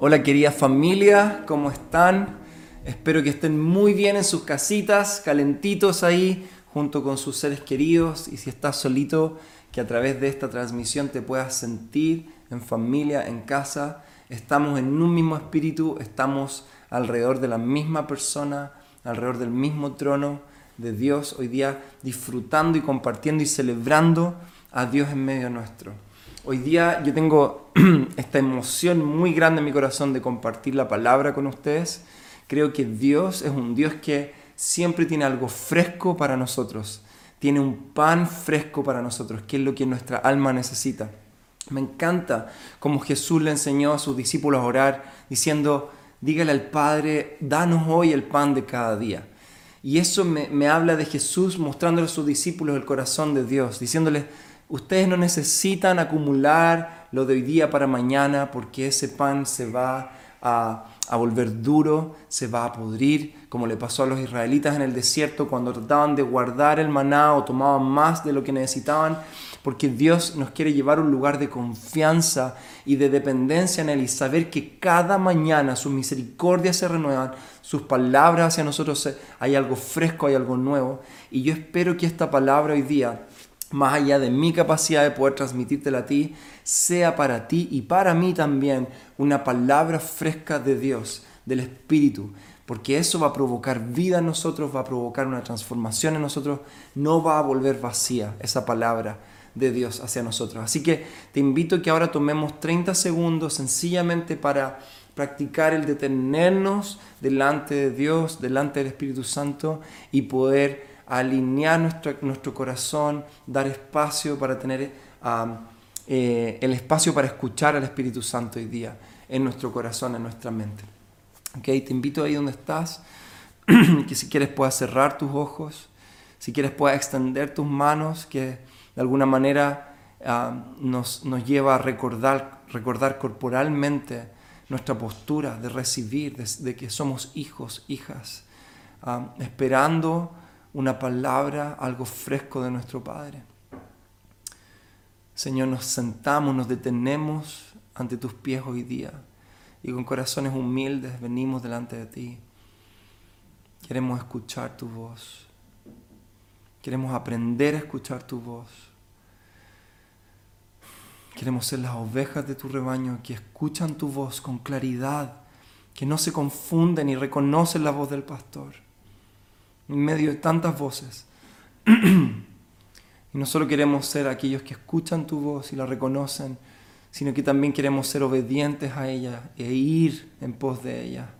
Hola querida familia, ¿cómo están? Espero que estén muy bien en sus casitas, calentitos ahí, junto con sus seres queridos. Y si estás solito, que a través de esta transmisión te puedas sentir en familia, en casa. Estamos en un mismo espíritu, estamos alrededor de la misma persona, alrededor del mismo trono de Dios, hoy día disfrutando y compartiendo y celebrando a Dios en medio nuestro. Hoy día yo tengo esta emoción muy grande en mi corazón de compartir la palabra con ustedes. Creo que Dios es un Dios que siempre tiene algo fresco para nosotros. Tiene un pan fresco para nosotros, que es lo que nuestra alma necesita. Me encanta como Jesús le enseñó a sus discípulos a orar diciendo, dígale al Padre, danos hoy el pan de cada día. Y eso me, me habla de Jesús mostrándole a sus discípulos el corazón de Dios, diciéndoles, Ustedes no necesitan acumular lo de hoy día para mañana porque ese pan se va a, volver duro, se va a podrir, como le pasó a los israelitas en el desierto cuando trataban de guardar el maná o tomaban más de lo que necesitaban, porque Dios nos quiere llevar a un lugar de confianza y de dependencia en Él y saber que cada mañana sus misericordias se renuevan, sus palabras hacia nosotros hay algo fresco, hay algo nuevo. Y yo espero que esta palabra hoy día más allá de mi capacidad de poder transmitírtela a ti, sea para ti y para mí también una palabra fresca de Dios, del Espíritu, porque eso va a provocar vida en nosotros, va a provocar una transformación en nosotros, no va a volver vacía esa palabra de Dios hacia nosotros. Así que te invito que ahora tomemos 30 segundos sencillamente para practicar el detenernos delante de Dios, delante del Espíritu Santo y poder alinear nuestro, nuestro corazón, dar espacio para tener eh, el espacio para escuchar al Espíritu Santo hoy día en nuestro corazón, en nuestra mente. ¿Okay? Te invito ahí donde estás, que si quieres puedas cerrar tus ojos, si quieres puedas extender tus manos, que de alguna manera nos, nos, lleva a recordar, recordar corporalmente nuestra postura de recibir, de, que somos hijos, hijas, esperando una palabra, algo fresco de nuestro Padre. Señor, nos sentamos, nos detenemos ante tus pies hoy día y con corazones humildes venimos delante de ti. Queremos escuchar tu voz. Queremos aprender a escuchar tu voz. Queremos ser las ovejas de tu rebaño que escuchan tu voz con claridad, que no se confunden y reconocen la voz del pastor en medio de tantas voces. y no solo queremos ser aquellos que escuchan tu voz y la reconocen, sino que también queremos ser obedientes a ella e ir en pos de ella.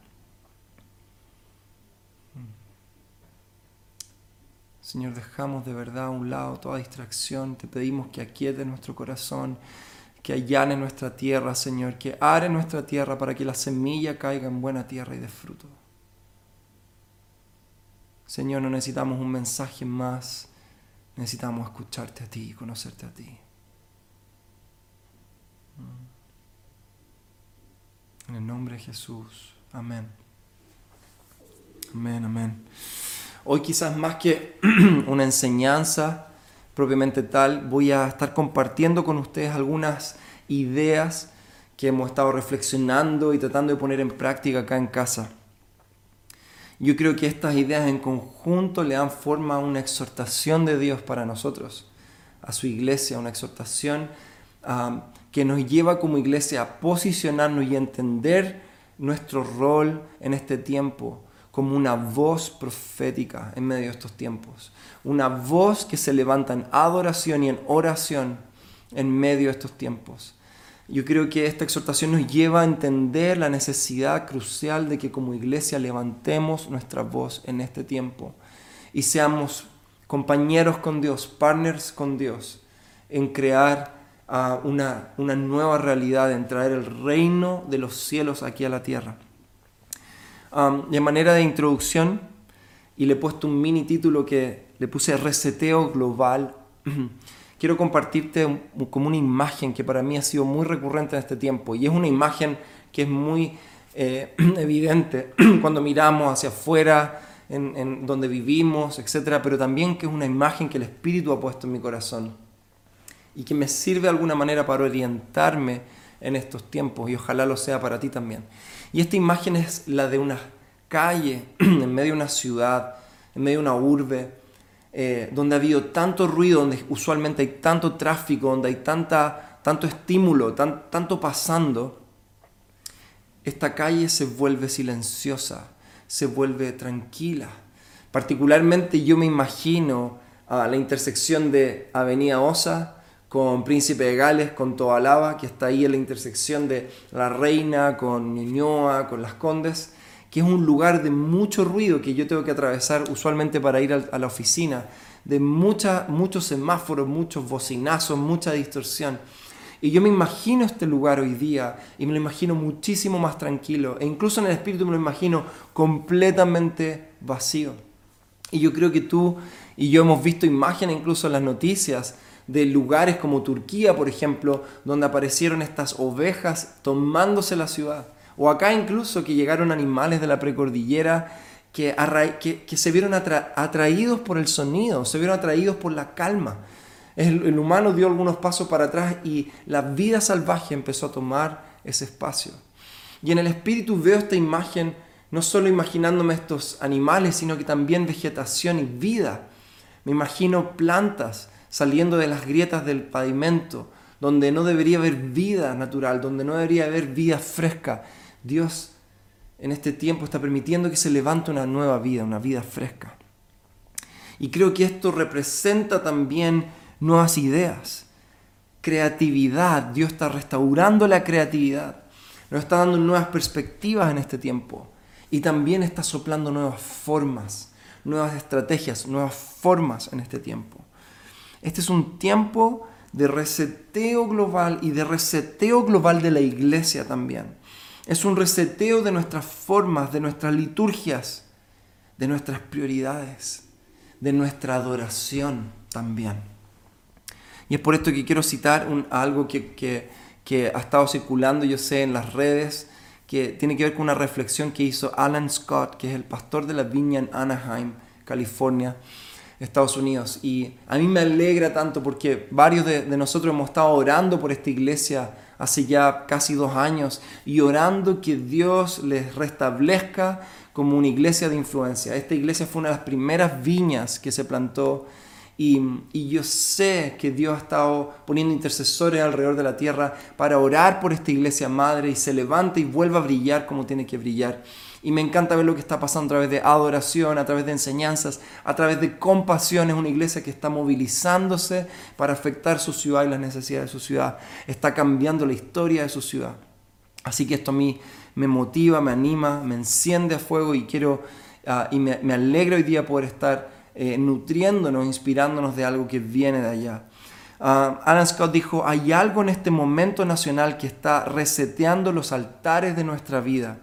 Señor, dejamos de verdad a un lado toda distracción. Te pedimos que aquiete nuestro corazón, que allane nuestra tierra, Señor, que are nuestra tierra para que la semilla caiga en buena tierra y dé. Señor, no necesitamos un mensaje más, necesitamos escucharte a ti y conocerte a ti. En el nombre de Jesús. Amén. Amén, amén. Hoy quizás más que una enseñanza propiamente tal, voy a estar compartiendo con ustedes algunas ideas que hemos estado reflexionando y tratando de poner en práctica acá en casa. Yo creo que estas ideas en conjunto le dan forma a una exhortación de Dios para nosotros, a su iglesia, una exhortación que nos lleva como iglesia a posicionarnos y a entender nuestro rol en este tiempo como una voz profética en medio de estos tiempos, una voz que se levanta en adoración y en oración en medio de estos tiempos. Yo creo que esta exhortación nos lleva a entender la necesidad crucial de que como iglesia levantemos nuestra voz en este tiempo y seamos compañeros con Dios, partners con Dios, en crear ah, una, una, nueva realidad, en traer el reino de los cielos aquí a la tierra. de manera de introducción, y le he puesto un mini título que le puse Reseteo Global. quiero compartirte como una imagen que para mí ha sido muy recurrente en este tiempo y es una imagen que es muy eh, evidente cuando miramos hacia afuera, en, donde vivimos, etc. Pero también que es una imagen que el Espíritu ha puesto en mi corazón y que me sirve de alguna manera para orientarme en estos tiempos y ojalá lo sea para ti también. Y esta imagen es la de una calle en medio de una ciudad, en medio de una urbe, eh, donde ha habido tanto ruido, donde usualmente hay tanto tráfico, donde hay tanta, tanto estímulo, tanto pasando, esta calle se vuelve silenciosa, se vuelve tranquila. Particularmente yo me imagino a la intersección de Avenida Osa con Príncipe de Gales, con Tobalaba, que está ahí en la intersección de La Reina, con Ñuñoa, con Las Condes, que es un lugar de mucho ruido que yo tengo que atravesar usualmente para ir a la oficina, de mucha, muchos semáforos, muchos bocinazos, mucha distorsión. Y yo me imagino este lugar hoy día y me lo imagino muchísimo más tranquilo e incluso en el espíritu me lo imagino completamente vacío. Y yo creo que tú y yo hemos visto imágenes incluso en las noticias de lugares como Turquía, por ejemplo, donde aparecieron estas ovejas tomándose la ciudad. O acá incluso que llegaron animales de la precordillera que, que, se vieron atraídos por el sonido, se vieron atraídos por la calma. El, el humano dio algunos pasos para atrás y la vida salvaje empezó a tomar ese espacio. Y en el espíritu veo esta imagen, no solo imaginándome estos animales, sino que también vegetación y vida. Me imagino plantas saliendo de las grietas del pavimento, donde no debería haber vida natural, donde no debería haber vida fresca. Dios en este tiempo está permitiendo que se levante una nueva vida, una vida fresca. Y creo que esto representa también nuevas ideas, creatividad. Dios está restaurando la creatividad, nos está dando nuevas perspectivas en este tiempo y también está soplando nuevas formas, nuevas estrategias, nuevas formas en este tiempo. Este es un tiempo de reseteo global y de reseteo global de la iglesia también. Es un reseteo de nuestras formas, de nuestras liturgias, de nuestras prioridades, de nuestra adoración también. Y es por esto que quiero citar algo que, ha estado circulando, yo sé, en las redes, que tiene que ver con una reflexión que hizo Alan Scott, que es el pastor de la viña en Anaheim, California Estados Unidos. Y a mí me alegra tanto porque varios de, nosotros hemos estado orando por esta iglesia hace ya casi dos años y orando que Dios les restablezca como una iglesia de influencia. Esta iglesia fue una de las primeras viñas que se plantó y, y, yo sé que Dios ha estado poniendo intercesores alrededor de la tierra para orar por esta iglesia madre y se levante y vuelva a brillar como tiene que brillar. Y me encanta ver lo que está pasando a través de adoración, a través de enseñanzas, a través de compasión. Es una iglesia que está movilizándose para afectar su ciudad y las necesidades de su ciudad. Está cambiando la historia de su ciudad. Así que esto a mí me motiva, me anima, me enciende a fuego y quiero ah, y me, alegra hoy día poder estar eh, nutriéndonos, inspirándonos de algo que viene de allá. Uh, Alan Scott dijo, hay algo en este momento nacional que está reseteando los altares de nuestra vida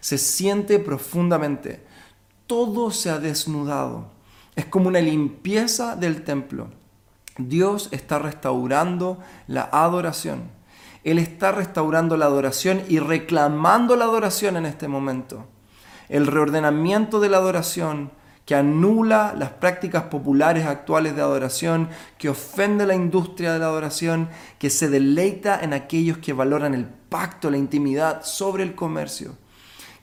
se siente profundamente. Todo se ha desnudado. Es como una limpieza del templo. Dios está restaurando la adoración. Él está restaurando la adoración y reclamando la adoración en este momento. El reordenamiento de la adoración que anula las prácticas populares actuales de adoración, que ofende la industria de la adoración, que se deleita en aquellos que valoran el pacto, la intimidad sobre el comercio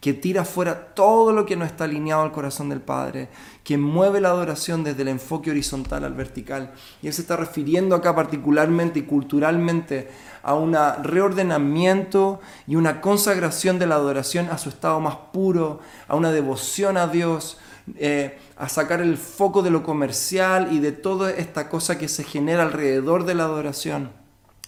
que tira fuera todo lo que no está alineado al corazón del Padre, que mueve la adoración desde el enfoque horizontal al vertical. Y Él se está refiriendo acá particularmente y culturalmente a un reordenamiento y una consagración de la adoración a su estado más puro, a una devoción a Dios, eh, a sacar el foco de lo comercial y de toda esta cosa que se genera alrededor de la adoración,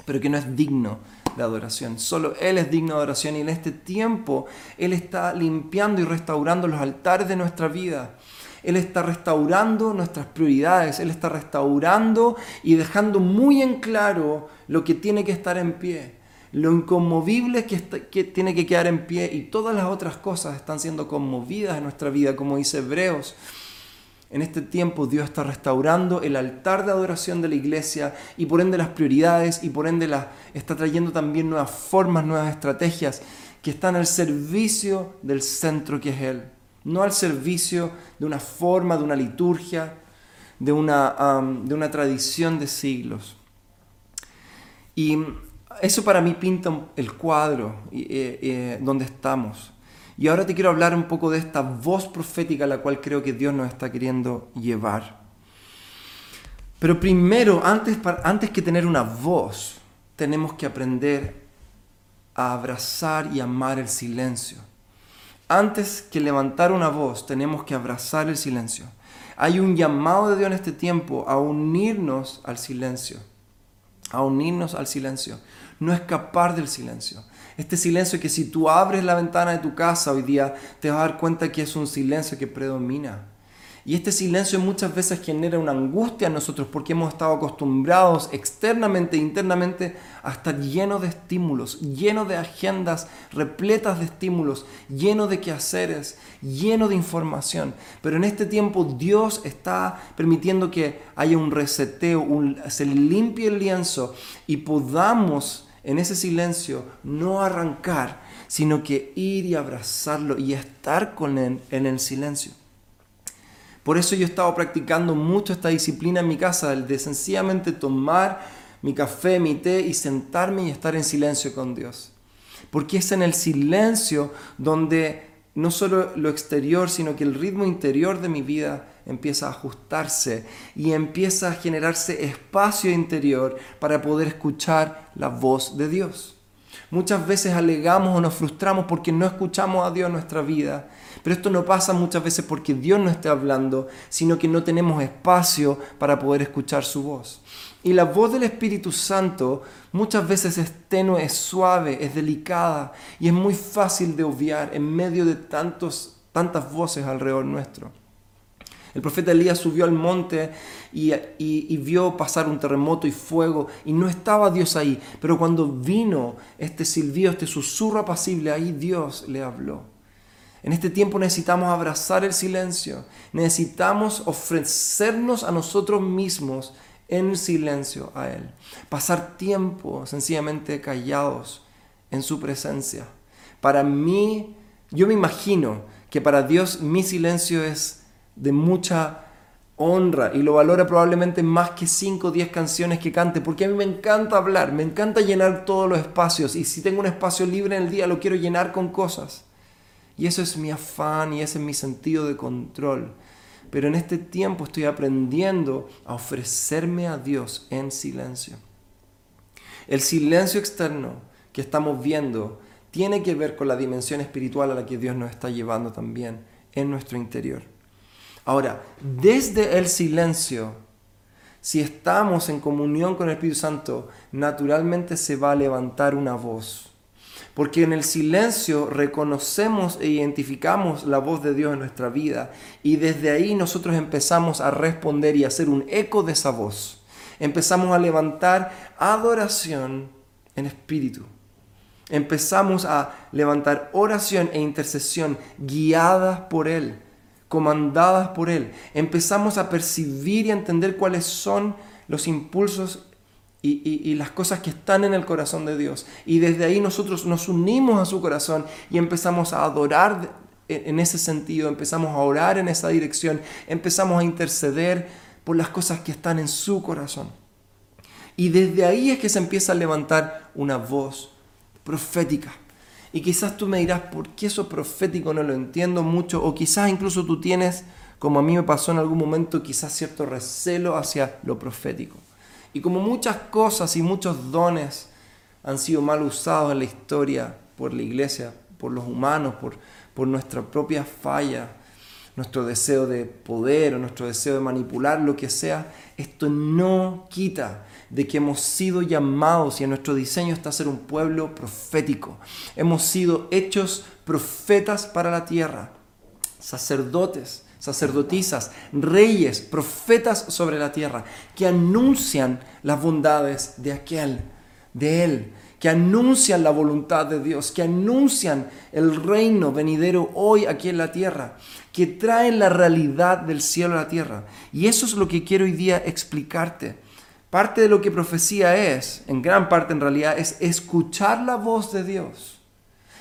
pero que no es digno de adoración. Solo Él es digno de adoración y en este tiempo Él está limpiando y restaurando los altares de nuestra vida. Él está restaurando nuestras prioridades, Él está restaurando y dejando muy en claro lo que tiene que estar en pie, lo inconmovible que, tiene que quedar en pie y todas las otras cosas están siendo conmovidas en nuestra vida, como dice Hebreos. En este tiempo Dios está restaurando el altar de adoración de la iglesia y por ende las prioridades y por ende está trayendo también nuevas formas, nuevas estrategias que están al servicio del centro que es Él. No al servicio de una forma, de una liturgia, de una, de una tradición de siglos. Y eso para mí pinta el cuadro eh, eh, donde estamos. Y ahora te quiero hablar un poco de esta voz profética a la cual creo que Dios nos está queriendo llevar. Pero primero, antes, antes que tener una voz, tenemos que aprender a abrazar y amar el silencio. Antes que levantar una voz, tenemos que abrazar el silencio. Hay un llamado de Dios en este tiempo a unirnos al silencio, a unirnos al silencio, no escapar del silencio. Este silencio que si tú abres la ventana de tu casa hoy día, te vas a dar cuenta que es un silencio que predomina. Y este silencio muchas veces genera una angustia en nosotros porque hemos estado acostumbrados externamente e internamente a estar llenos de estímulos, llenos de agendas repletas de estímulos, llenos de quehaceres, llenos de información. Pero en este tiempo Dios está permitiendo que haya un reseteo, se limpie el lienzo y podamos en ese silencio no arrancar, sino que ir y abrazarlo y estar con él en el silencio. Por eso yo he estado practicando mucho esta disciplina en mi casa, el de sencillamente tomar mi café, mi té y sentarme y estar en silencio con Dios. Porque es en el silencio donde no solo lo exterior, sino que el ritmo interior de mi vida empieza a ajustarse y empieza a generarse espacio interior para poder escuchar la voz de Dios. Muchas veces alegamos o nos frustramos porque no escuchamos a Dios en nuestra vida pero esto no pasa muchas veces porque Dios no esté hablando, sino que no tenemos espacio para poder escuchar su voz. Y la voz del Espíritu Santo muchas veces es tenue, es suave, es delicada y es muy fácil de obviar en medio de tantos, tantas voces alrededor nuestro. El profeta Elías subió al monte y, y, vio pasar un terremoto y fuego y no estaba Dios ahí, pero cuando vino este silbido, este susurro apacible, ahí Dios le habló. En este tiempo necesitamos abrazar el silencio, necesitamos ofrecernos a nosotros mismos en silencio a Él, pasar tiempo sencillamente callados en su presencia. Para mí, yo me imagino que para Dios mi silencio es de mucha honra y lo valora probablemente más que 5 o 10 canciones que cante, porque a mí me encanta hablar, me encanta llenar todos los espacios y si tengo un espacio libre en el día lo quiero llenar con cosas. Y eso es mi afán y ese es mi sentido de control. Pero en este tiempo estoy aprendiendo a ofrecerme a Dios en silencio. El silencio externo que estamos viendo tiene que ver con la dimensión espiritual a la que Dios nos está llevando también en nuestro interior. Ahora, desde el silencio, si estamos en comunión con el Espíritu Santo, naturalmente se va a levantar una voz porque en el silencio reconocemos e identificamos la voz de Dios en nuestra vida y desde ahí nosotros empezamos a responder y hacer un eco de esa voz. Empezamos a levantar adoración en espíritu. Empezamos a levantar oración e intercesión guiadas por Él, comandadas por Él. Empezamos a percibir y a entender cuáles son los impulsos y, las cosas que están en el corazón de Dios. Y desde ahí nosotros nos unimos a su corazón y empezamos a adorar en ese sentido, empezamos a orar en esa dirección, empezamos a interceder por las cosas que están en su corazón. Y desde ahí es que se empieza a levantar una voz profética. Y quizás tú me dirás, ¿por qué eso profético no lo entiendo mucho? O quizás incluso tú tienes, como a mí me pasó en algún momento, quizás cierto recelo hacia lo profético. Y como muchas cosas y muchos dones han sido mal usados en la historia por la iglesia, por los humanos, por, por nuestra propia falla, nuestro deseo de poder o nuestro deseo de manipular, lo que sea, esto no quita de que hemos sido llamados y en nuestro diseño está ser un pueblo profético. Hemos sido hechos profetas para la tierra, sacerdotes sacerdotisas, reyes, profetas sobre la tierra, que anuncian las bondades de aquel, de Él, que anuncian la voluntad de Dios, que anuncian el reino venidero hoy aquí en la tierra, que traen la realidad del cielo a la tierra. Y eso es lo que quiero hoy día explicarte. Parte de lo que profecía es, en gran parte en realidad, es escuchar la voz de Dios.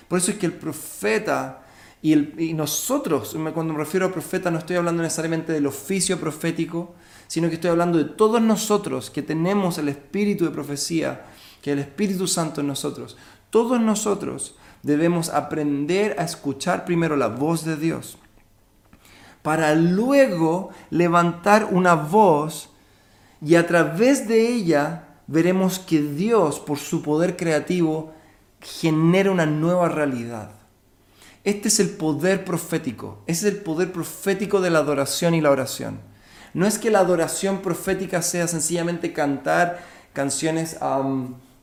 Por eso es que el profeta y, nosotros, cuando me refiero a profeta, no estoy hablando necesariamente del oficio profético, sino que estoy hablando de todos nosotros que tenemos el espíritu de profecía, que el Espíritu Santo en nosotros. Todos nosotros debemos aprender a escuchar primero la voz de Dios para luego levantar una voz y a través de ella veremos que Dios, por su poder creativo, genera una nueva realidad. Este es el poder profético, ese es el poder profético de la adoración y la oración. No es que la adoración profética sea sencillamente cantar canciones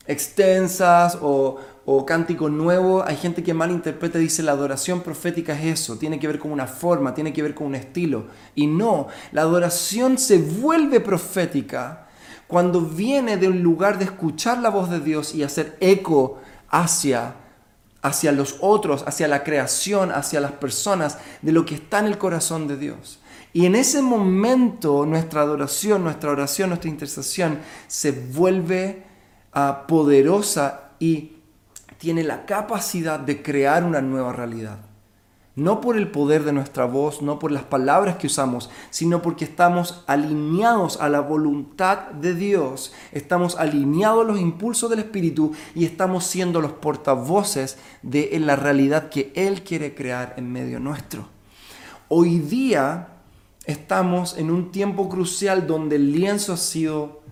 extensas o, o cántico nuevo, hay gente que malinterpreta y dice la adoración profética es eso, tiene que ver con una forma, tiene que ver con un estilo. Y no, la adoración se vuelve profética cuando viene de un lugar de escuchar la voz de Dios y hacer eco hacia hacia los otros, hacia la creación, hacia las personas, de lo que está en el corazón de Dios. Y en ese momento nuestra adoración, nuestra oración, nuestra intercesión se vuelve ah, poderosa y tiene la capacidad de crear una nueva realidad. No por el poder de nuestra voz, no por las palabras que usamos, sino porque estamos alineados a la voluntad de Dios, estamos alineados a los impulsos del Espíritu y estamos siendo los portavoces de la realidad que Él quiere crear en medio nuestro. Hoy día estamos en un tiempo crucial donde el lienzo ha sido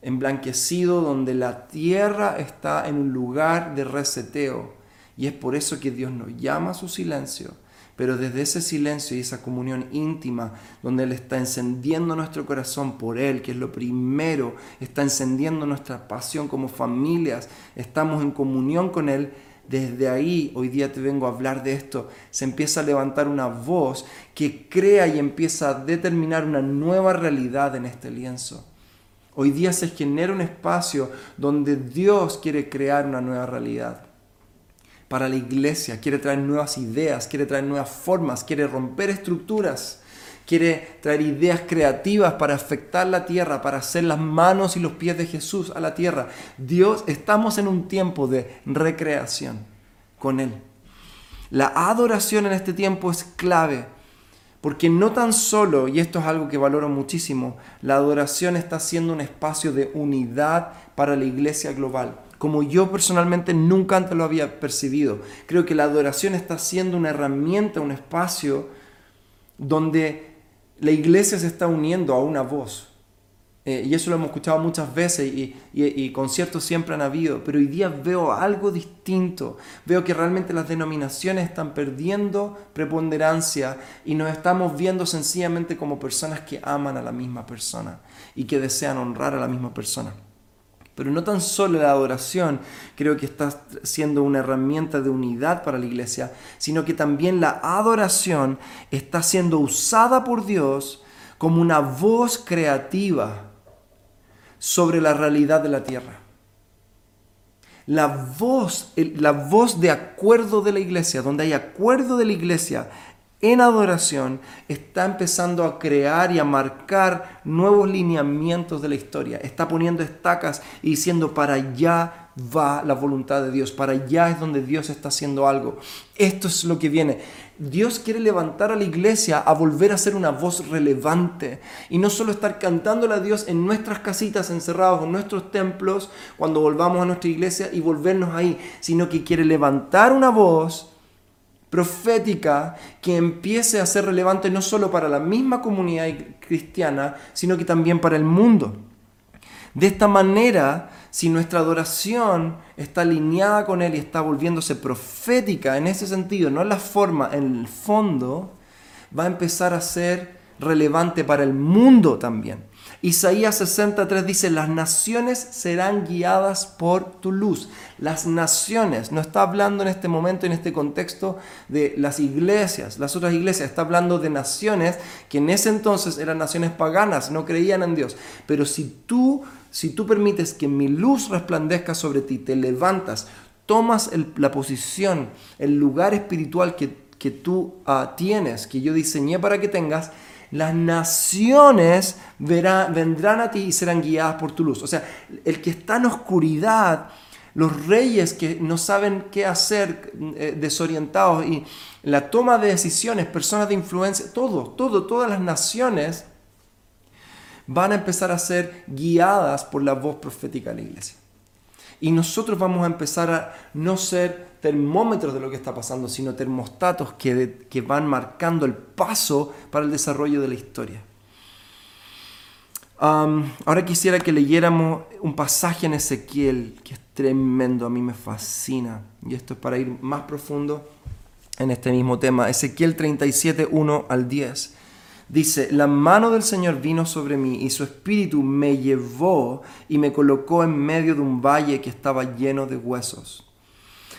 emblanquecido, donde la tierra está en un lugar de reseteo. Y es por eso que Dios nos llama a su silencio pero desde ese silencio y esa comunión íntima, donde Él está encendiendo nuestro corazón por Él, que es lo primero, está encendiendo nuestra pasión como familias, estamos en comunión con Él, desde ahí, hoy día te vengo a hablar de esto, se empieza a levantar una voz que crea y empieza a determinar una nueva realidad en este lienzo. Hoy día se genera un espacio donde Dios quiere crear una nueva realidad para la iglesia, quiere traer nuevas ideas, quiere traer nuevas formas, quiere romper estructuras, quiere traer ideas creativas para afectar la tierra, para hacer las manos y los pies de Jesús a la tierra. Dios, estamos en un tiempo de recreación con Él. La adoración en este tiempo es clave, porque no tan solo, y esto es algo que valoro muchísimo, la adoración está siendo un espacio de unidad para la iglesia global como yo personalmente nunca antes lo había percibido. Creo que la adoración está siendo una herramienta, un espacio donde la iglesia se está uniendo a una voz. Eh, y eso lo hemos escuchado muchas veces y, y, conciertos siempre han habido, pero hoy día veo algo distinto. Veo que realmente las denominaciones están perdiendo preponderancia y nos estamos viendo sencillamente como personas que aman a la misma persona y que desean honrar a la misma persona. Pero no tan solo la adoración creo que está siendo una herramienta de unidad para la iglesia, sino que también la adoración está siendo usada por Dios como una voz creativa sobre la realidad de la tierra. La voz, la voz de acuerdo de la iglesia, donde hay acuerdo de la iglesia, en adoración está empezando a crear y a marcar nuevos lineamientos de la historia. Está poniendo estacas y diciendo para allá va la voluntad de Dios, para allá es donde Dios está haciendo algo. Esto es lo que viene. Dios quiere levantar a la iglesia a volver a ser una voz relevante y no solo estar cantándole a Dios en nuestras casitas encerrados, en nuestros templos, cuando volvamos a nuestra iglesia y volvernos ahí, sino que quiere levantar una voz profética que empiece a ser relevante no solo para la misma comunidad cristiana, sino que también para el mundo. De esta manera, si nuestra adoración está alineada con Él y está volviéndose profética en ese sentido, no en la forma, en el fondo, va a empezar a ser relevante para el mundo también. Isaías 63 dice, las naciones serán guiadas por tu luz. Las naciones, no está hablando en este momento, en este contexto de las iglesias, las otras iglesias, está hablando de naciones que en ese entonces eran naciones paganas, no creían en Dios. Pero si tú, si tú permites que mi luz resplandezca sobre ti, te levantas, tomas la posición, el lugar espiritual que, que tú ah, tienes, que yo diseñé para que tengas, las naciones vendrán a ti y serán guiadas por tu luz. O sea, el que está en oscuridad, los reyes que no saben qué hacer, eh, desorientados y la toma de decisiones, personas de influencia, todo, todo, todas las naciones van a empezar a ser guiadas por la voz profética de la iglesia. Y nosotros vamos a empezar a no ser termómetros de lo que está pasando, sino termostatos que, que van marcando el paso para el desarrollo de la historia. ahora quisiera que leyéramos un pasaje en Ezequiel que es tremendo, a mí me fascina. Y esto es para ir más profundo en este mismo tema. Ezequiel 37, 1 al 10. Dice, la mano del Señor vino sobre mí y su espíritu me llevó y me colocó en medio de un valle que estaba lleno de huesos.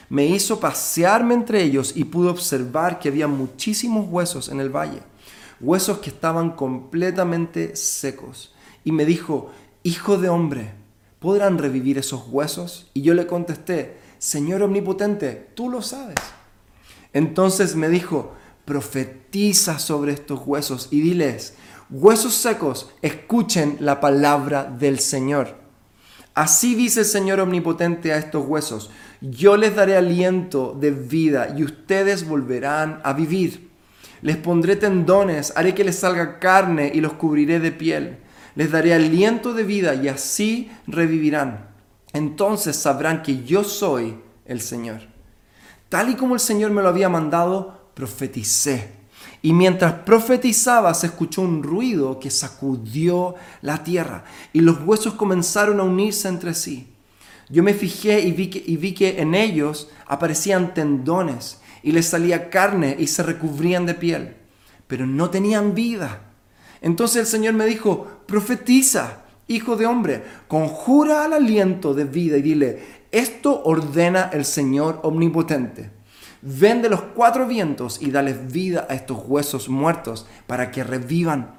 Me hizo pasearme entre ellos y pude observar que había muchísimos huesos en el valle, huesos que estaban completamente secos. Y me dijo, Hijo de hombre, ¿podrán revivir esos huesos? Y yo le contesté, Señor omnipotente, tú lo sabes. Entonces me dijo, sobre estos huesos y diles, huesos secos, escuchen la palabra del Señor. Así dice el Señor omnipotente a estos huesos, yo les daré aliento de vida y ustedes volverán a vivir. Les pondré tendones, haré que les salga carne y los cubriré de piel. Les daré aliento de vida y así revivirán. Entonces sabrán que yo soy el Señor. Tal y como el Señor me lo había mandado, profeticé. Y mientras profetizaba se escuchó un ruido que sacudió la tierra y los huesos comenzaron a unirse entre sí. Yo me fijé y vi que, y vi que en ellos aparecían tendones y les salía carne y se recubrían de piel, pero no tenían vida. Entonces el Señor me dijo, profetiza, hijo de hombre, conjura al aliento de vida y dile, esto ordena el Señor omnipotente Ven de los cuatro vientos y dales vida a estos huesos muertos para que revivan.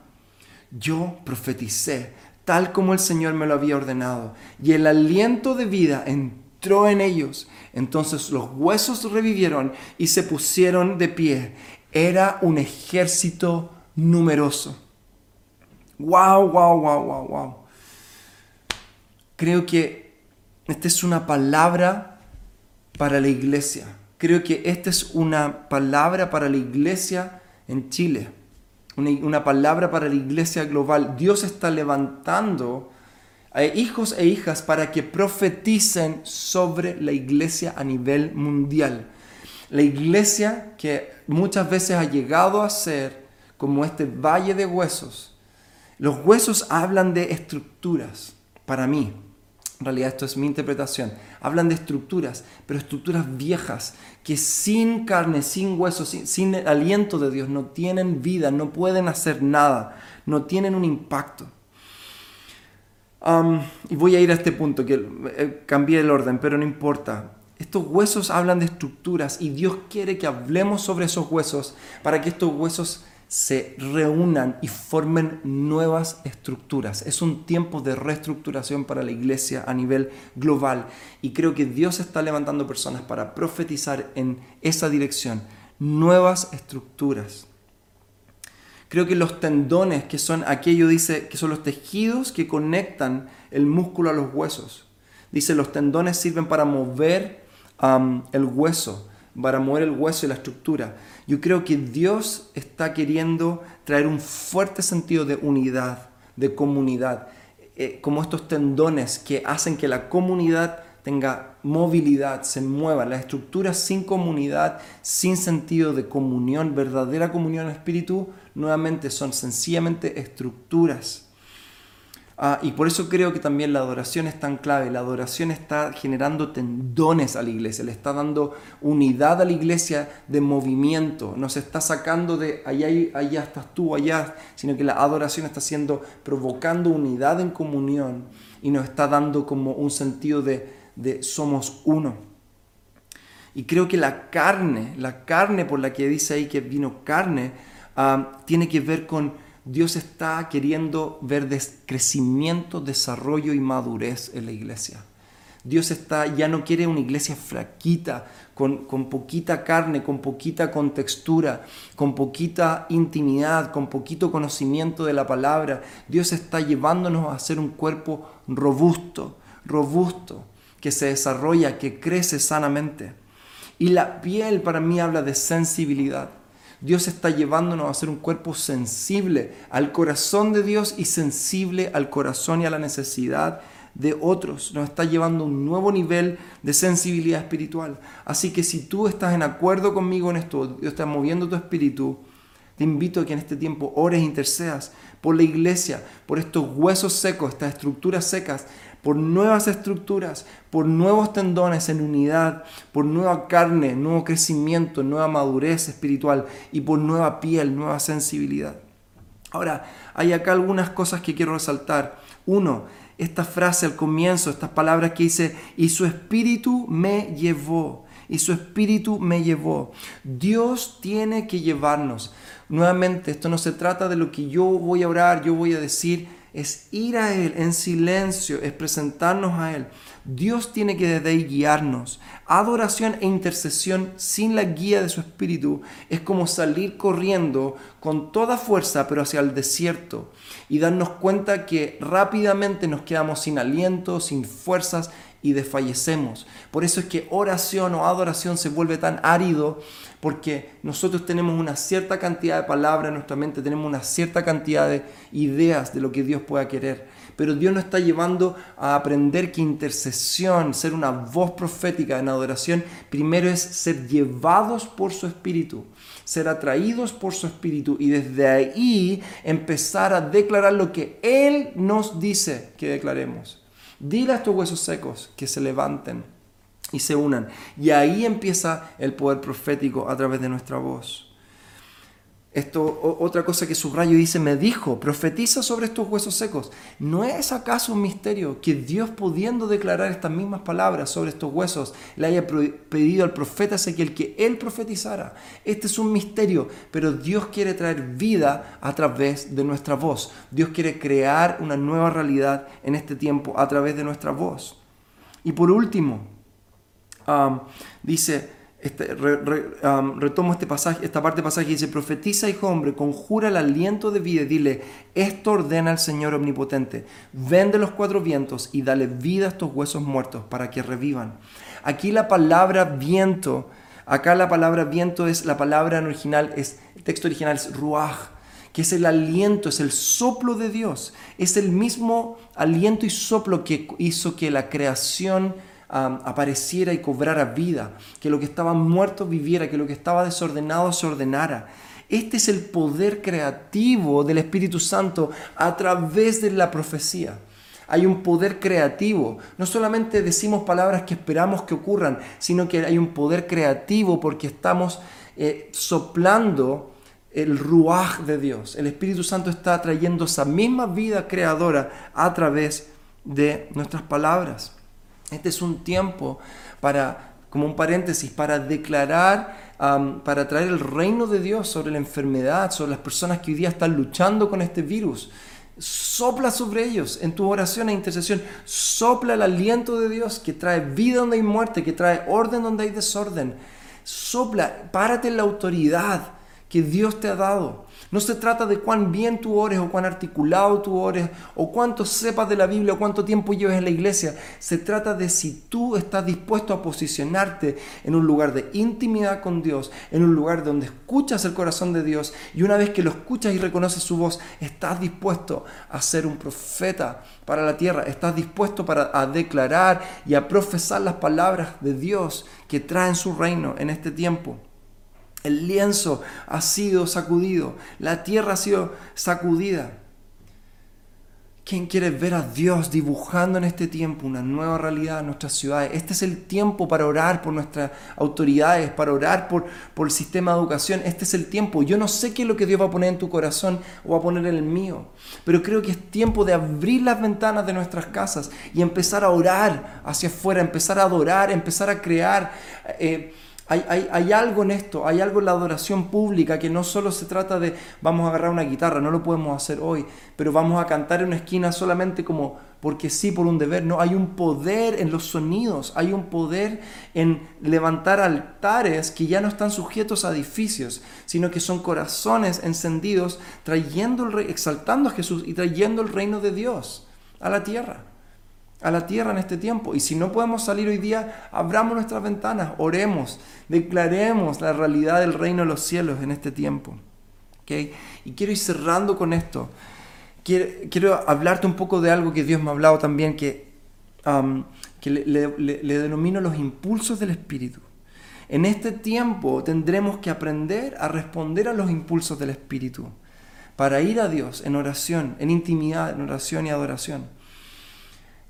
Yo profeticé tal como el Señor me lo había ordenado, y el aliento de vida entró en ellos. Entonces los huesos revivieron y se pusieron de pie. Era un ejército numeroso. Wow, wow, wow, wow, wow. Creo que esta es una palabra para la iglesia creo que esta es una palabra para la iglesia en Chile, una, palabra para la iglesia global. Dios está levantando a hijos e hijas para que profeticen sobre la iglesia a nivel mundial. La iglesia que muchas veces ha llegado a ser como este valle de huesos. Los huesos hablan de estructuras, para mí. En realidad esto es mi interpretación. Hablan de estructuras, pero estructuras viejas, que sin carne, sin huesos, sin, el aliento de Dios, no tienen vida, no pueden hacer nada, no tienen un impacto. y voy a ir a este punto, que eh, cambié el orden, pero no importa. Estos huesos hablan de estructuras y Dios quiere que hablemos sobre esos huesos para que estos huesos se reúnan y formen nuevas estructuras. Es un tiempo de reestructuración para la iglesia a nivel global y creo que Dios está levantando personas para profetizar en esa dirección, nuevas estructuras. Creo que los tendones, que son aquello, dice, que son los tejidos que conectan el músculo a los huesos. Dice, los tendones sirven para mover el hueso, para mover el hueso y la estructura. Yo creo que Dios está queriendo traer un fuerte sentido de unidad, de comunidad, eh, como estos tendones que hacen que la comunidad tenga movilidad, se mueva. Las estructuras sin comunidad, sin sentido de comunión, verdadera comunión espíritu, nuevamente son sencillamente estructuras Ah, y por eso creo que también la adoración es tan clave. La adoración está generando tendones a la iglesia, le está dando unidad a la iglesia de movimiento. No se está sacando de allá, allá estás tú, allá, sino que la adoración está siendo, provocando unidad en comunión y nos está dando como un sentido de, de somos uno. Y creo que la carne, la carne por la que dice ahí que vino carne, ah, tiene que ver con Dios está queriendo ver crecimiento, desarrollo y madurez en la iglesia. Dios está, ya no quiere una iglesia fraquita, con, con, poquita carne, con poquita contextura, con poquita intimidad, con poquito conocimiento de la palabra. Dios está llevándonos a ser un cuerpo robusto, robusto, que se desarrolla, que crece sanamente. Y la piel para mí habla de sensibilidad. Dios está llevándonos a ser un cuerpo sensible al corazón de Dios y sensible al corazón y a la necesidad de otros, nos está llevando a un nuevo nivel de sensibilidad espiritual. Así que si tú estás en acuerdo conmigo en esto, Dios está moviendo tu espíritu, te invito a que en este tiempo ores e intercedas por la iglesia, por estos huesos secos, estas estructuras secas, por nuevas estructuras, por nuevos tendones en unidad, por nueva carne, nuevo crecimiento, nueva madurez espiritual y por nueva piel, nueva sensibilidad. Ahora, hay acá algunas cosas que quiero resaltar. Uno, esta frase al comienzo, estas palabras que dice, y su espíritu me llevó, y su espíritu me llevó. Dios tiene que llevarnos. Nuevamente, esto no se trata de lo que yo voy a orar, yo voy a decir, es ir a Él en silencio, es presentarnos a Él. Dios tiene que desde ahí guiarnos. Adoración e intercesión sin la guía de su Espíritu es como salir corriendo con toda fuerza, pero hacia el desierto, y darnos cuenta que rápidamente nos quedamos sin aliento, sin fuerzas y desfallecemos. Por eso es que oración o adoración se vuelve tan árido porque nosotros tenemos una cierta cantidad de palabras en nuestra mente, tenemos una cierta cantidad de ideas de lo que Dios pueda querer. Pero Dios nos está llevando a aprender que intercesión, ser una voz profética en adoración, primero es ser llevados por su espíritu, ser atraídos por su espíritu y desde ahí empezar a declarar lo que Él nos dice que declaremos. Dile a estos huesos secos que se levanten y se unan. Y ahí empieza el poder profético a través de nuestra voz. Esto, otra cosa que subrayo dice, me dijo, profetiza sobre estos huesos secos. ¿No es acaso un misterio que Dios pudiendo declarar estas mismas palabras sobre estos huesos, le haya pedido al profeta Ezequiel que él profetizara? Este es un misterio, pero Dios quiere traer vida a través de nuestra voz. Dios quiere crear una nueva realidad en este tiempo a través de nuestra voz. Y por último, dice, este, retomo este pasaje, esta parte del pasaje dice, profetiza hijo hombre, conjura el aliento de vida y dile, esto ordena el Señor omnipotente, vende los cuatro vientos y dale vida a estos huesos muertos para que revivan. Aquí la palabra viento, acá la palabra viento es la palabra original, es, el texto original es ruach, que es el aliento, es el soplo de Dios, es el mismo aliento y soplo que hizo que la creación apareciera y cobrara vida, que lo que estaba muerto viviera, que lo que estaba desordenado se ordenara. Este es el poder creativo del Espíritu Santo a través de la profecía. Hay un poder creativo. No solamente decimos palabras que esperamos que ocurran, sino que hay un poder creativo porque estamos eh, soplando el ruaj de Dios. El Espíritu Santo está trayendo esa misma vida creadora a través de nuestras palabras. Este es un tiempo para, como un paréntesis, para declarar, para traer el reino de Dios sobre la enfermedad, sobre las personas que hoy día están luchando con este virus. Sopla sobre ellos en tu oración e intercesión. Sopla el aliento de Dios que trae vida donde hay muerte, que trae orden donde hay desorden. Sopla, párate en la autoridad que Dios te ha dado. No se trata de cuán bien tú ores o cuán articulado tú ores o cuánto sepas de la Biblia o cuánto tiempo lleves en la iglesia. Se trata de si tú estás dispuesto a posicionarte en un lugar de intimidad con Dios, en un lugar donde escuchas el corazón de Dios y una vez que lo escuchas y reconoces su voz, estás dispuesto a ser un profeta para la tierra, estás dispuesto para a declarar y a profesar las palabras de Dios que traen su reino en este tiempo. El lienzo ha sido sacudido, la tierra ha sido sacudida. ¿Quién quiere ver a Dios dibujando en este tiempo una nueva realidad en nuestras ciudades? Este es el tiempo para orar por nuestras autoridades, para orar por, por el sistema de educación. Este es el tiempo. Yo no sé qué es lo que Dios va a poner en tu corazón o va a poner en el mío, pero creo que es tiempo de abrir las ventanas de nuestras casas y empezar a orar hacia afuera, empezar a adorar, empezar a crear. Eh, hay, algo en esto, hay algo en la adoración pública que no solo se trata de vamos a agarrar una guitarra, no lo podemos hacer hoy, pero vamos a cantar en una esquina solamente como porque sí, por un deber. No, hay un poder en los sonidos, hay un poder en levantar altares que ya no están sujetos a edificios, sino que son corazones encendidos, trayendo el, exaltando a Jesús y trayendo el reino de Dios a la tierra a la tierra en este tiempo. Y si no podemos salir hoy día, abramos nuestras ventanas, oremos, declaremos la realidad del reino de los cielos en este tiempo. ¿Okay? Y quiero ir cerrando con esto. Quiero, quiero, hablarte un poco de algo que Dios me ha hablado también, que que le denomino los impulsos del Espíritu. En este tiempo tendremos que aprender a responder a los impulsos del Espíritu para ir a Dios en oración, en intimidad, en oración y adoración.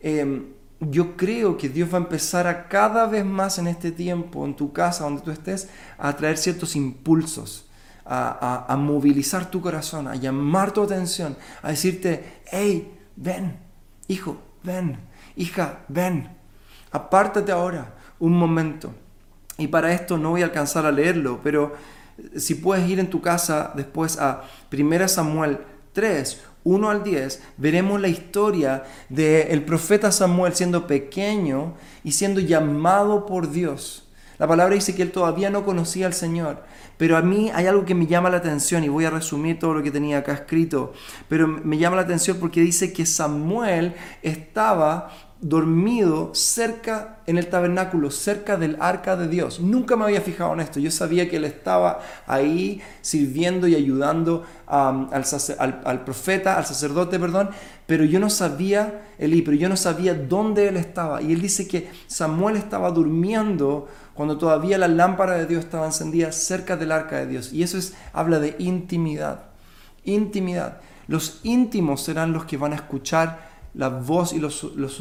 Em, yo creo que Dios va a empezar a cada vez más en este tiempo, en tu casa, donde tú estés, a traer ciertos impulsos, a, movilizar tu corazón, a llamar tu atención, a decirte, hey, ven, hijo, ven, hija, ven, apártate ahora un momento. Y para esto no voy a alcanzar a leerlo, pero si puedes ir en tu casa después a 1 Samuel 3, 1 al 10, veremos la historia del profeta Samuel siendo pequeño y siendo llamado por Dios. La palabra dice que él todavía no conocía al Señor, pero a mí hay algo que me llama la atención y voy a resumir todo lo que tenía acá escrito, pero me llama la atención porque dice que Samuel estaba dormido cerca en el tabernáculo, cerca del arca de Dios. Nunca me había fijado en esto. Yo sabía que él estaba ahí sirviendo y ayudando al, profeta, al sacerdote, perdón, pero yo no sabía, Elí, pero yo no sabía dónde él estaba. Y él dice que Samuel estaba durmiendo cuando todavía la lámpara de Dios estaba encendida cerca del arca de Dios. Y eso es, habla de intimidad. Intimidad. Los íntimos serán los que van a escuchar la voz y los, los,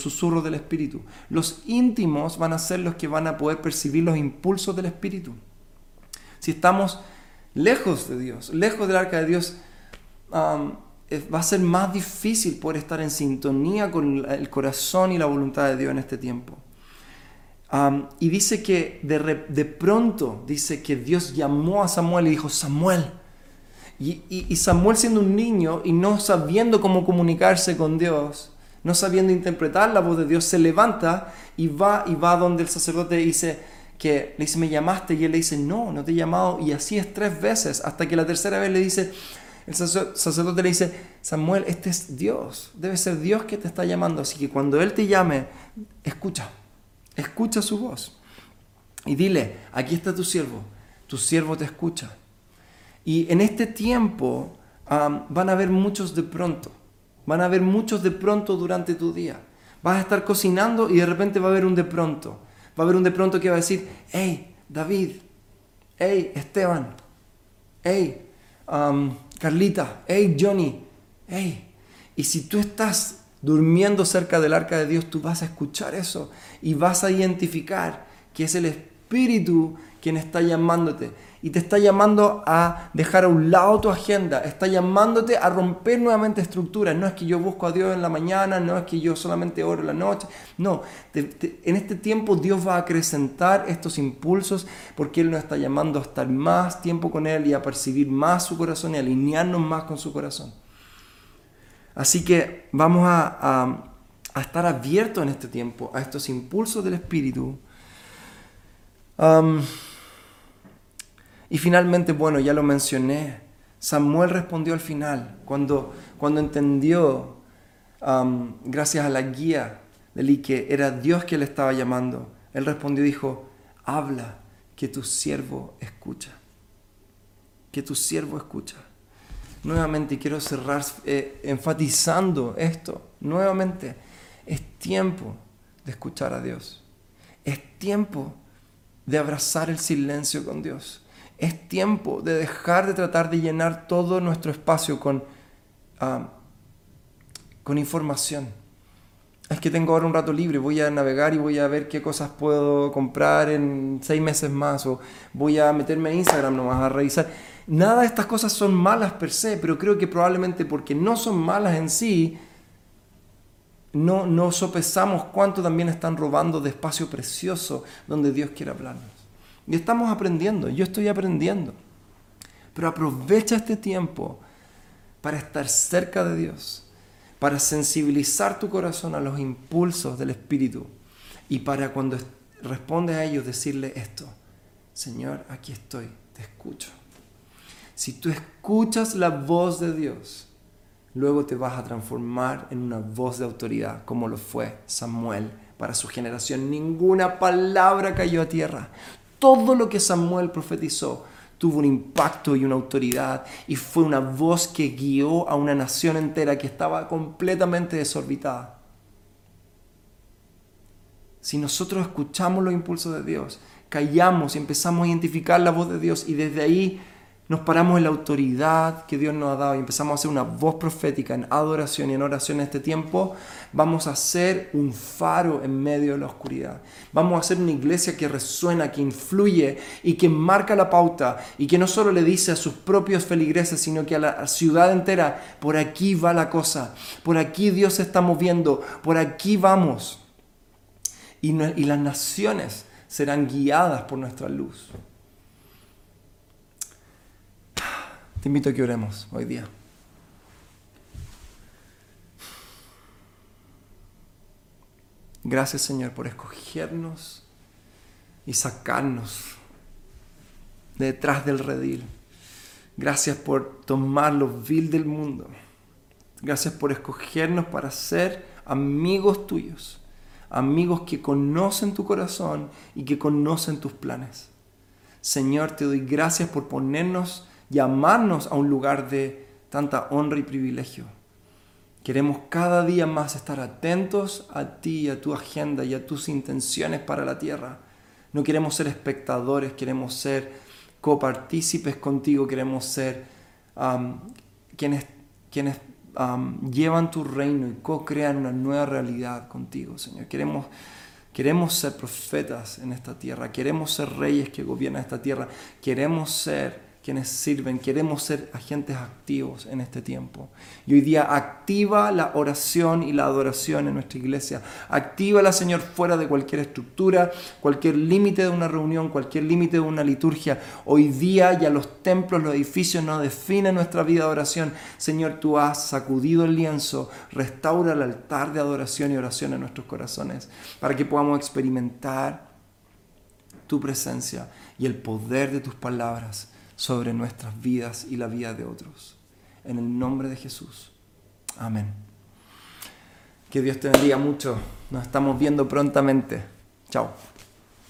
susurros del Espíritu. Los íntimos van a ser los que van a poder percibir los impulsos del Espíritu. Si estamos lejos de Dios, lejos del arca de Dios, va a ser más difícil poder estar en sintonía con el corazón y la voluntad de Dios en este tiempo. y dice que de, de pronto, dice que Dios llamó a Samuel y dijo, Samuel, y, Samuel siendo un niño y no sabiendo cómo comunicarse con Dios, no sabiendo interpretar la voz de Dios, se levanta y va y va donde el sacerdote dice que le dice, me llamaste, y él le dice, no, no te he llamado, y así es tres veces, hasta que la tercera vez le dice, el sacerdote le dice, Samuel, este es Dios, debe ser Dios que te está llamando, así que cuando Él te llame, escucha, escucha su voz. Y dile, aquí está tu siervo, tu siervo te escucha. Y en este tiempo van a haber muchos de pronto. Van a haber muchos de pronto durante tu día. Vas a estar cocinando y de repente va a haber un de pronto. Va a haber un de pronto que va a decir, hey, David, hey, Esteban, hey, Carlita, hey, Johnny, hey. Y si tú estás durmiendo cerca del arca de Dios, tú vas a escuchar eso y vas a identificar que es el Espíritu quien está llamándote y te está llamando a dejar a un lado tu agenda, está llamándote a romper nuevamente estructuras. No es que yo busco a Dios en la mañana, no es que yo solamente oro en la noche. No, en este tiempo Dios va a acrecentar estos impulsos porque Él nos está llamando a estar más tiempo con Él y a percibir más su corazón y alinearnos más con su corazón. Así que vamos a, estar abiertos en este tiempo a estos impulsos del Espíritu. Y finalmente, bueno, ya lo mencioné, Samuel respondió al final, cuando, cuando entendió, gracias a la guía de Eli, que era Dios que le estaba llamando, él respondió y dijo, habla, que tu siervo escucha. Que tu siervo escucha. Nuevamente quiero cerrar eh, enfatizando esto. Nuevamente, es tiempo de escuchar a Dios. Es tiempo de abrazar el silencio con Dios. Es tiempo de dejar de tratar de llenar todo nuestro espacio con, ah, con información. Es que tengo ahora un rato libre, voy a navegar y voy a ver qué cosas puedo comprar en seis meses más, o voy a meterme a Instagram nomás a revisar. Nada de estas cosas son malas per se, pero creo que probablemente porque no son malas en sí, no, no sopesamos cuánto también están robando de espacio precioso donde Dios quiere hablarnos. Y estamos aprendiendo, yo estoy aprendiendo. Pero aprovecha este tiempo para estar cerca de Dios, para sensibilizar tu corazón a los impulsos del Espíritu y para cuando respondes a ellos decirle esto, Señor, aquí estoy, te escucho. Si tú escuchas la voz de Dios, luego te vas a transformar en una voz de autoridad, como lo fue Samuel para su generación. Ninguna palabra cayó a tierra todo lo que Samuel profetizó tuvo un impacto y una autoridad y fue una voz que guió a una nación entera que estaba completamente desorbitada. Si nosotros escuchamos los impulsos de Dios, callamos y empezamos a identificar la voz de Dios y desde ahí nos paramos en la autoridad que Dios nos ha dado y empezamos a hacer una voz profética en adoración y en oración en este tiempo, vamos a ser un faro en medio de la oscuridad. Vamos a ser una iglesia que resuena, que influye y que marca la pauta y que no solo le dice a sus propios feligreses, sino que a la ciudad entera, por aquí va la cosa, por aquí Dios se está moviendo, por aquí vamos. Y, y las naciones serán guiadas por nuestra luz. Te invito a que oremos hoy día. Gracias Señor por escogernos y sacarnos de detrás del redil. Gracias por tomar los vil del mundo. Gracias por escogernos para ser amigos tuyos. Amigos que conocen tu corazón y que conocen tus planes. Señor, te doy gracias por ponernos llamarnos a un lugar de tanta honra y privilegio. Queremos cada día más estar atentos a ti, a tu agenda y a tus intenciones para la tierra. No queremos ser espectadores, queremos ser copartícipes contigo, queremos ser um, quienes, quienes llevan tu reino y co-crean una nueva realidad contigo, Señor. Queremos, queremos ser profetas en esta tierra, queremos ser reyes que gobiernan esta tierra, queremos ser quienes sirven, queremos ser agentes activos en este tiempo. Y hoy día activa la oración y la adoración en nuestra iglesia. Activa la Señor, fuera de cualquier estructura, cualquier límite de una reunión, cualquier límite de una liturgia. Hoy día ya los templos, los edificios no definen nuestra vida de oración. Señor, tú has sacudido el lienzo, restaura el altar de adoración y oración en nuestros corazones para que podamos experimentar tu presencia y el poder de tus palabras sobre nuestras vidas y la vida de otros. En el nombre de Jesús. Amén. Que Dios te bendiga mucho. Nos estamos viendo prontamente. Chao.